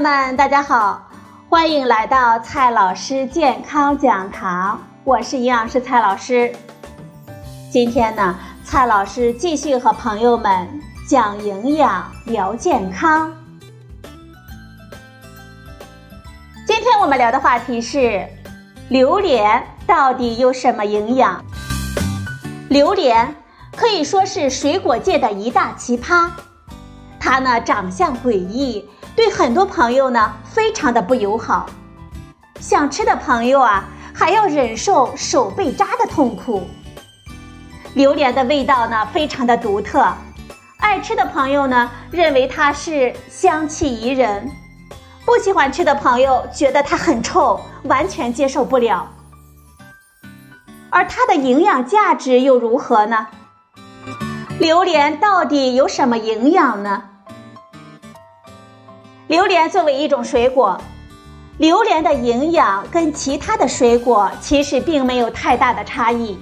朋友们，大家好，欢迎来到蔡老师健康讲堂，我是营养师蔡老师。今天呢，蔡老师继续和朋友们讲营养、聊健康。今天我们聊的话题是榴莲到底有什么营养？榴莲可以说是水果界的一大奇葩，它呢长相诡异。对很多朋友呢，非常的不友好。想吃的朋友啊，还要忍受手被扎的痛苦。榴莲的味道呢，非常的独特。爱吃的朋友呢，认为它是香气宜人；不喜欢吃的朋友觉得它很臭，完全接受不了。而它的营养价值又如何呢？榴莲到底有什么营养呢？榴莲作为一种水果，榴莲的营养跟其他的水果其实并没有太大的差异。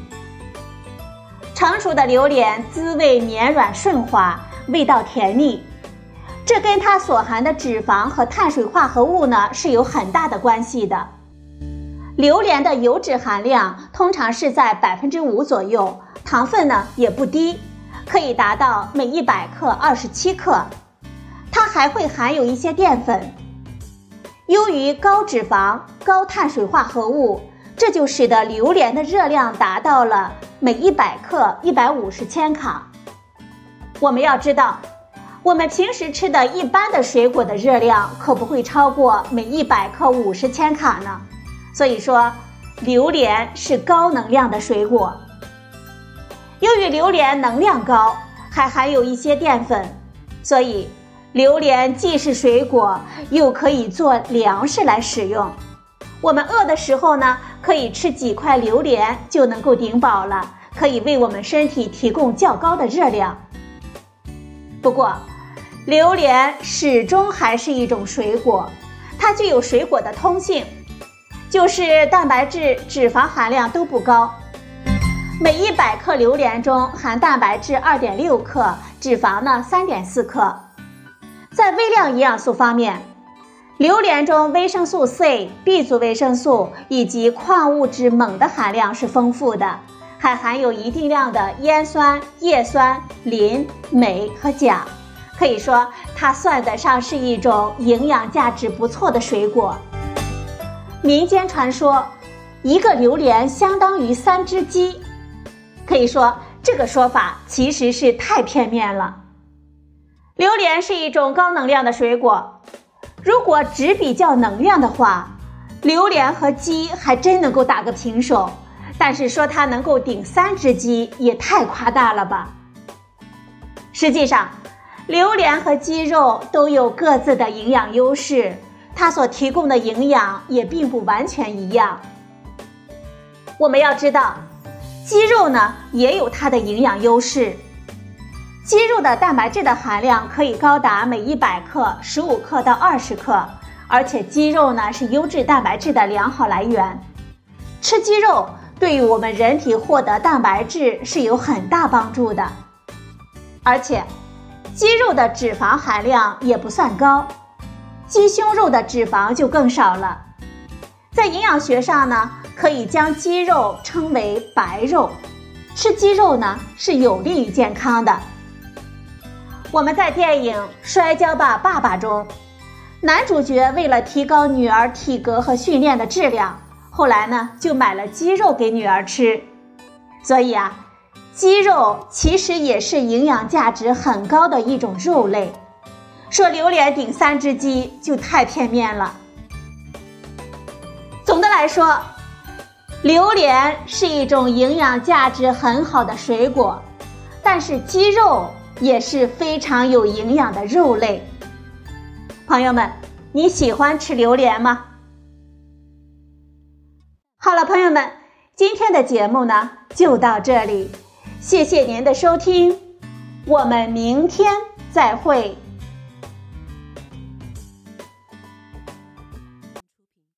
成熟的榴莲滋味绵软顺滑，味道甜腻，这跟它所含的脂肪和碳水化合物呢是有很大的关系的。榴莲的油脂含量通常是在百分之五左右，糖分呢也不低，可以达到每一百克二十七克。它还会含有一些淀粉，由于高脂肪、高碳水化合物，这就使得榴莲的热量达到了每一百克一百五十千卡。我们要知道，我们平时吃的一般的水果的热量可不会超过每一百克五十千卡呢。所以说，榴莲是高能量的水果。由于榴莲能量高，还含有一些淀粉，所以。榴莲既是水果，又可以做粮食来使用。我们饿的时候呢，可以吃几块榴莲就能够顶饱了，可以为我们身体提供较高的热量。不过，榴莲始终还是一种水果，它具有水果的通性，就是蛋白质、脂肪含量都不高。每一百克榴莲中含蛋白质二点六克，脂肪呢三点四克。在微量营养素方面，榴莲中维生素 C、B 族维生素以及矿物质锰的含量是丰富的，还含有一定量的烟酸、叶酸、磷、镁和钾，可以说它算得上是一种营养价值不错的水果。民间传说，一个榴莲相当于三只鸡，可以说这个说法其实是太片面了。榴莲是一种高能量的水果，如果只比较能量的话，榴莲和鸡还真能够打个平手。但是说它能够顶三只鸡也太夸大了吧？实际上，榴莲和鸡肉都有各自的营养优势，它所提供的营养也并不完全一样。我们要知道，鸡肉呢也有它的营养优势。鸡肉的蛋白质的含量可以高达每一百克十五克到二十克，而且鸡肉呢是优质蛋白质的良好来源。吃鸡肉对于我们人体获得蛋白质是有很大帮助的，而且鸡肉的脂肪含量也不算高，鸡胸肉的脂肪就更少了。在营养学上呢，可以将鸡肉称为白肉，吃鸡肉呢是有利于健康的。我们在电影《摔跤吧，爸爸》中，男主角为了提高女儿体格和训练的质量，后来呢就买了鸡肉给女儿吃。所以啊，鸡肉其实也是营养价值很高的一种肉类。说榴莲顶三只鸡就太片面了。总的来说，榴莲是一种营养价值很好的水果，但是鸡肉。也是非常有营养的肉类。朋友们，你喜欢吃榴莲吗？好了，朋友们，今天的节目呢就到这里，谢谢您的收听，我们明天再会。